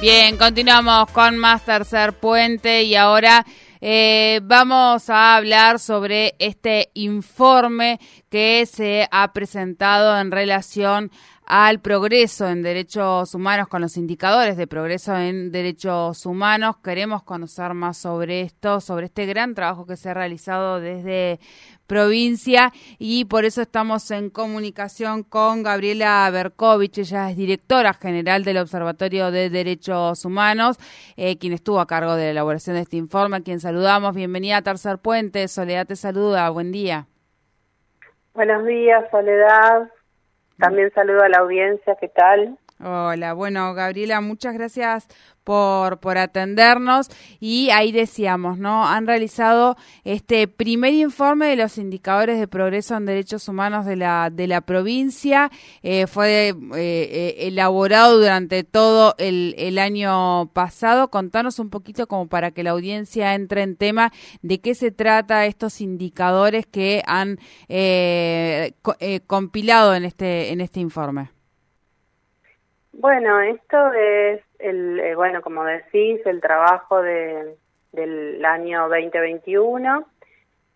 Bien, continuamos con más tercer puente y ahora eh, vamos a hablar sobre este informe que se ha presentado en relación al progreso en derechos humanos con los indicadores de progreso en derechos humanos. Queremos conocer más sobre esto, sobre este gran trabajo que se ha realizado desde provincia y por eso estamos en comunicación con Gabriela Berkovich, ella es directora general del Observatorio de Derechos Humanos, eh, quien estuvo a cargo de la elaboración de este informe, a quien saludamos. Bienvenida a Tercer Puente, Soledad te saluda, buen día. Buenos días, Soledad. También saludo a la audiencia, ¿qué tal? Hola, bueno, Gabriela, muchas gracias por, por atendernos y ahí decíamos, ¿no? Han realizado este primer informe de los indicadores de progreso en derechos humanos de la, de la provincia. Eh, fue eh, eh, elaborado durante todo el, el año pasado. Contanos un poquito como para que la audiencia entre en tema de qué se trata estos indicadores que han compilado en este, en este informe. Bueno, esto es el, eh, bueno, como decís, el trabajo de, del año 2021.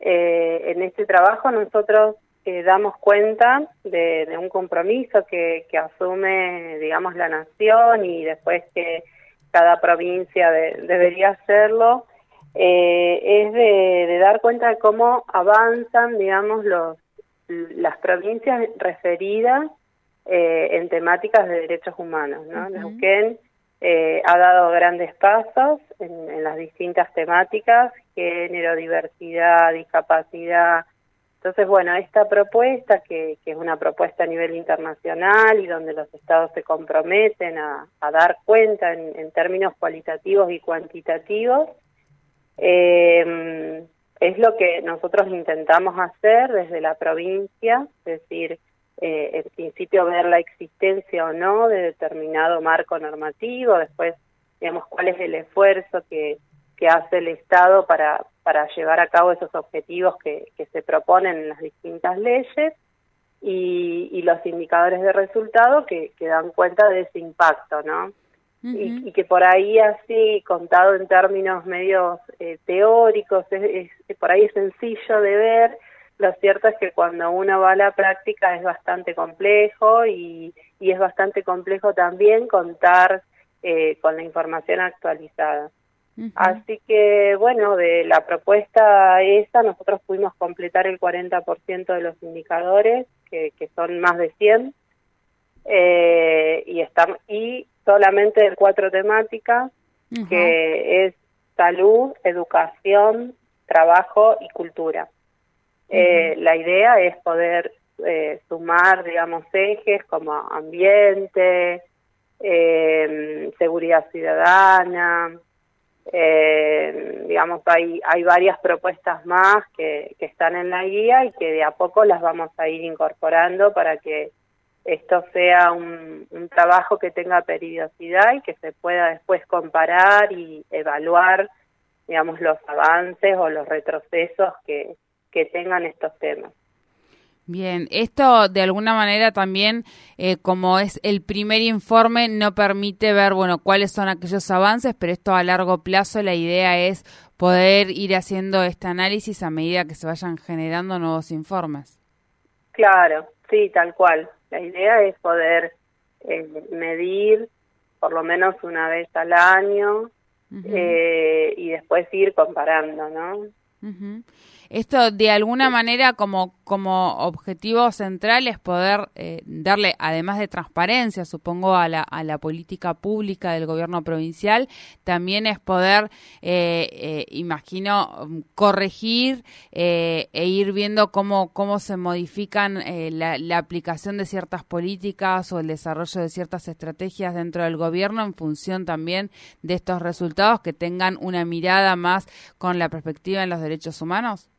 Eh, en este trabajo nosotros eh, damos cuenta de, un compromiso que, que, asume, digamos, la nación y después que cada provincia debería hacerlo, es de, de, dar cuenta de cómo avanzan, digamos, los, las provincias referidas en temáticas de derechos humanos. ¿no? Neuquén eh, ha dado grandes pasos en, las distintas temáticas, género, diversidad, discapacidad. Entonces, bueno, esta propuesta, que, es una propuesta a nivel internacional y donde los estados se comprometen a, dar cuenta en, términos cualitativos y cuantitativos, eh, es lo que nosotros intentamos hacer desde la provincia, es decir, eh, en principio ver la existencia o no de determinado marco normativo, después, digamos, cuál es el esfuerzo que, que hace el Estado para, para llevar a cabo esos objetivos que, que se proponen en las distintas leyes y, y los indicadores de resultado que, que, dan cuenta de ese impacto, ¿no? y, y, que por ahí así, contado en términos medios eh, teóricos, es, por ahí es sencillo de ver, lo cierto es que cuando uno va a la práctica es bastante complejo y, y es bastante complejo también contar eh, con la información actualizada. Así que, bueno, de la propuesta esa, nosotros pudimos completar el 40% de los indicadores, que, que son más de 100, eh, y, estamos, y solamente de cuatro temáticas, que es salud, educación, trabajo y cultura. Eh, la idea es poder eh, sumar, digamos, ejes como ambiente, eh, seguridad ciudadana, digamos, hay, hay varias propuestas más que, que están en la guía y que de a poco las vamos a ir incorporando para que esto sea un, un trabajo que tenga periodicidad y que se pueda después comparar y evaluar, digamos, los avances o los retrocesos que, que tengan estos temas. Bien, esto de alguna manera también, eh, como es el primer informe, no permite ver, bueno, cuáles son aquellos avances, pero esto a largo plazo la idea es poder ir haciendo este análisis a medida que se vayan generando nuevos informes. Claro, sí, tal cual. La idea es poder eh, medir por lo menos una vez al año eh, y después ir comparando, ¿no? Esto de alguna manera como, como objetivo central es poder eh, darle, además de transparencia, supongo, a la, a la política pública del gobierno provincial, también es poder, eh, eh, imagino, corregir e ir viendo cómo, cómo se modifican la, la aplicación de ciertas políticas o el desarrollo de ciertas estrategias dentro del gobierno en función también de estos resultados que tengan una mirada más con la perspectiva en los derechos humanos?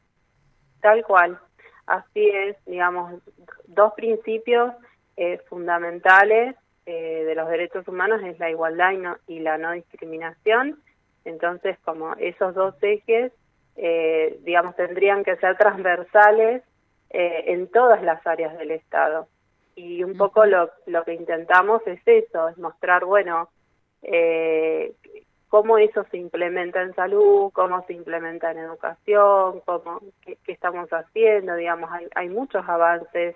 Tal cual. Así es, digamos, dos principios eh, fundamentales eh, de los derechos humanos es la igualdad y, la no discriminación. Entonces, como esos dos ejes, eh, digamos, tendrían que ser transversales en todas las áreas del Estado. Y un poco lo, lo que intentamos es eso, es mostrar, bueno, eh, cómo eso se implementa en salud, cómo se implementa en educación, cómo, qué, estamos haciendo, digamos, hay, hay muchos avances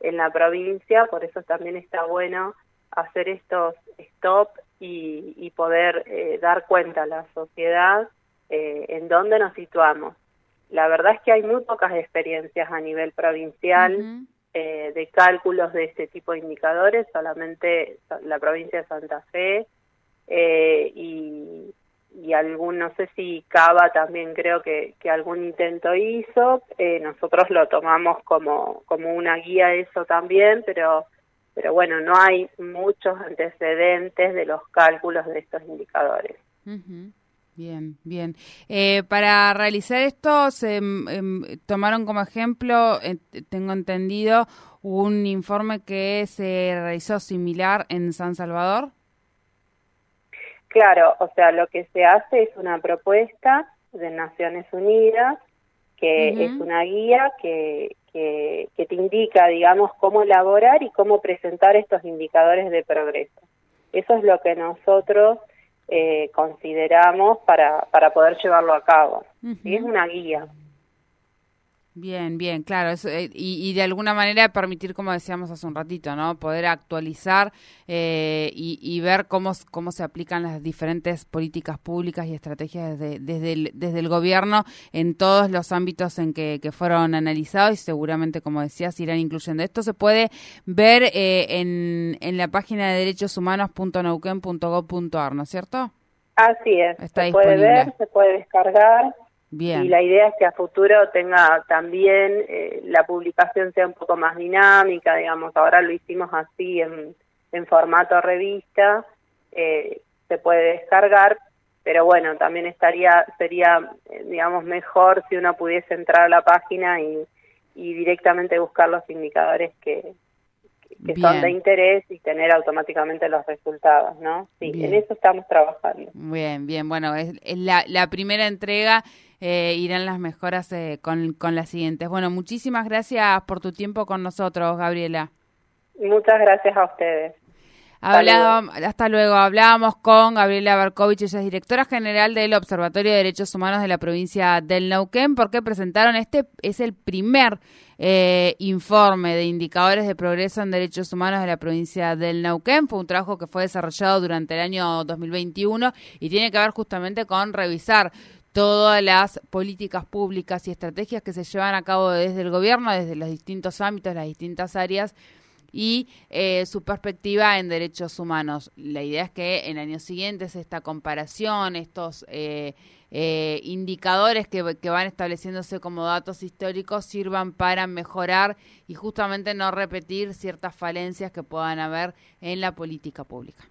en la provincia, por eso también está bueno hacer estos stop y, poder eh, dar cuenta a la sociedad eh, en dónde nos situamos. La verdad es que hay muy pocas experiencias a nivel provincial eh, de cálculos de este tipo de indicadores, solamente la provincia de Santa Fe, eh, y, algún, no sé si Cava también creo que, que algún intento hizo, eh, nosotros lo tomamos como, como una guía eso también, pero, pero bueno, no hay muchos antecedentes de los cálculos de estos indicadores. Bien, bien. Eh, para realizar esto, se em, em, tomaron como ejemplo, tengo entendido, un informe que se realizó similar en San Salvador. Claro, o sea, lo que se hace es una propuesta de Naciones Unidas, que es una guía que, que, te indica, digamos, cómo elaborar y cómo presentar estos indicadores de progreso. Eso es lo que nosotros eh, consideramos para, para poder llevarlo a cabo. Es una guía. Bien, bien, claro. Eh, y, de alguna manera permitir, como decíamos hace un ratito, ¿no? Poder actualizar eh, y, ver cómo, cómo se aplican las diferentes políticas públicas y estrategias desde, desde, el, desde el gobierno en todos los ámbitos en que, fueron analizados y seguramente, como decías, irán incluyendo. Esto se puede ver eh, en, en la página de derechoshumanos.neuquen.gov.ar, ¿no es cierto? Así es. se puede ver, se puede descargar y la idea es que a futuro tenga también eh, la publicación sea un poco más dinámica, digamos, ahora lo hicimos así en, en formato revista, eh, se puede descargar, pero bueno, también estaría sería eh, digamos mejor si uno pudiese entrar a la página y, y directamente buscar los indicadores que, que son de interés y tener automáticamente los resultados, ¿no? Sí, en eso estamos trabajando. Bien, bien, bueno, es, la, la primera entrega, eh, irán las mejoras eh, con, con las siguientes. Bueno, muchísimas gracias por tu tiempo con nosotros, Gabriela. Muchas gracias a ustedes. hasta luego. Hablábamos con Gabriela Barkovich, ella es directora general del Observatorio de Derechos Humanos de la provincia del Neuquén, porque presentaron este, es el primer eh, informe de indicadores de progreso en derechos humanos de la provincia del Neuquén. Fue un trabajo que fue desarrollado durante el año 2021 y tiene que ver justamente con revisar todas las políticas públicas y estrategias que se llevan a cabo desde el gobierno, desde los distintos ámbitos, las distintas áreas y eh, su perspectiva en derechos humanos. La idea es que en años siguientes esta comparación, estos eh, eh, indicadores que, que, van estableciéndose como datos históricos sirvan para mejorar y justamente no repetir ciertas falencias que puedan haber en la política pública.